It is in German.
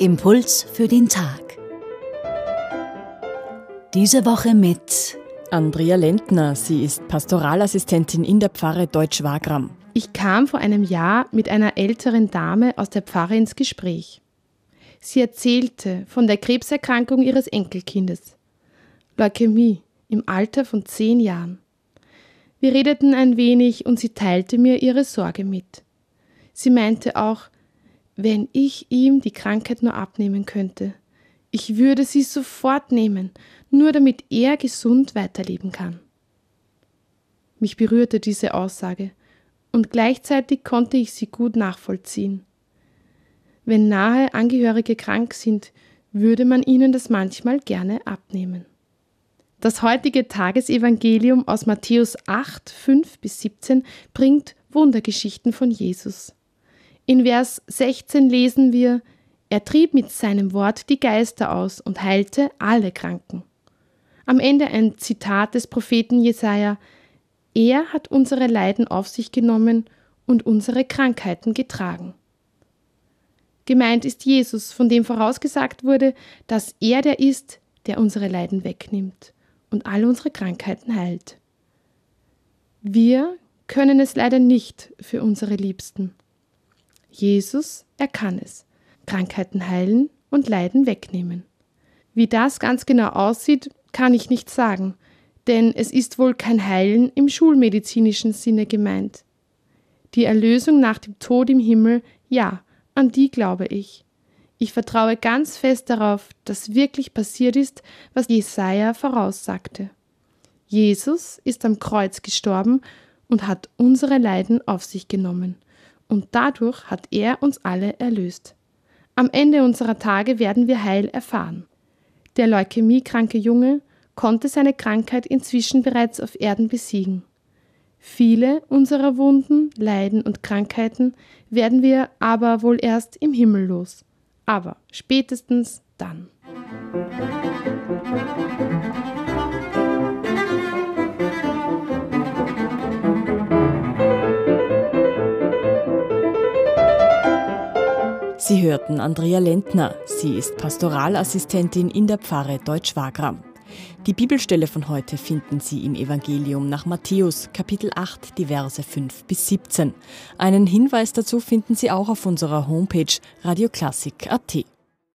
Impuls für den Tag. Diese Woche mit Andrea Lentner. Sie ist Pastoralassistentin in der Pfarre Deutsch-Wagram. Ich kam vor einem Jahr mit einer älteren Dame aus der Pfarre ins Gespräch. Sie erzählte von der Krebserkrankung ihres Enkelkindes. Leukämie im Alter von zehn Jahren. Wir redeten ein wenig und sie teilte mir ihre Sorge mit. Sie meinte auch, wenn ich ihm die Krankheit nur abnehmen könnte. Ich würde sie sofort nehmen, nur damit er gesund weiterleben kann. Mich berührte diese Aussage, und gleichzeitig konnte ich sie gut nachvollziehen. Wenn nahe Angehörige krank sind, würde man ihnen das manchmal gerne abnehmen. Das heutige Tagesevangelium aus Matthäus 8, 5 bis 17 bringt Wundergeschichten von Jesus. In Vers 16 lesen wir, er trieb mit seinem Wort die Geister aus und heilte alle Kranken. Am Ende ein Zitat des Propheten Jesaja: Er hat unsere Leiden auf sich genommen und unsere Krankheiten getragen. Gemeint ist Jesus, von dem vorausgesagt wurde, dass er der ist, der unsere Leiden wegnimmt und alle unsere Krankheiten heilt. Wir können es leider nicht für unsere Liebsten. Jesus, er kann es. Krankheiten heilen und Leiden wegnehmen. Wie das ganz genau aussieht, kann ich nicht sagen, denn es ist wohl kein Heilen im schulmedizinischen Sinne gemeint. Die Erlösung nach dem Tod im Himmel, ja, an die glaube ich. Ich vertraue ganz fest darauf, dass wirklich passiert ist, was Jesaja voraussagte. Jesus ist am Kreuz gestorben und hat unsere Leiden auf sich genommen und dadurch hat er uns alle erlöst. Am Ende unserer Tage werden wir Heil erfahren. Der leukämiekranke Junge konnte seine Krankheit inzwischen bereits auf Erden besiegen. Viele unserer Wunden, Leiden und Krankheiten werden wir aber wohl erst im Himmel los. Aber spätestens dann. Sie hörten Andrea Lentner. Sie ist Pastoralassistentin in der Pfarre Deutsch-Wagram. Die Bibelstelle von heute finden Sie im Evangelium nach Matthäus, Kapitel 8, die Verse 5 bis 17. Einen Hinweis dazu finden Sie auch auf unserer Homepage radioklassik.at.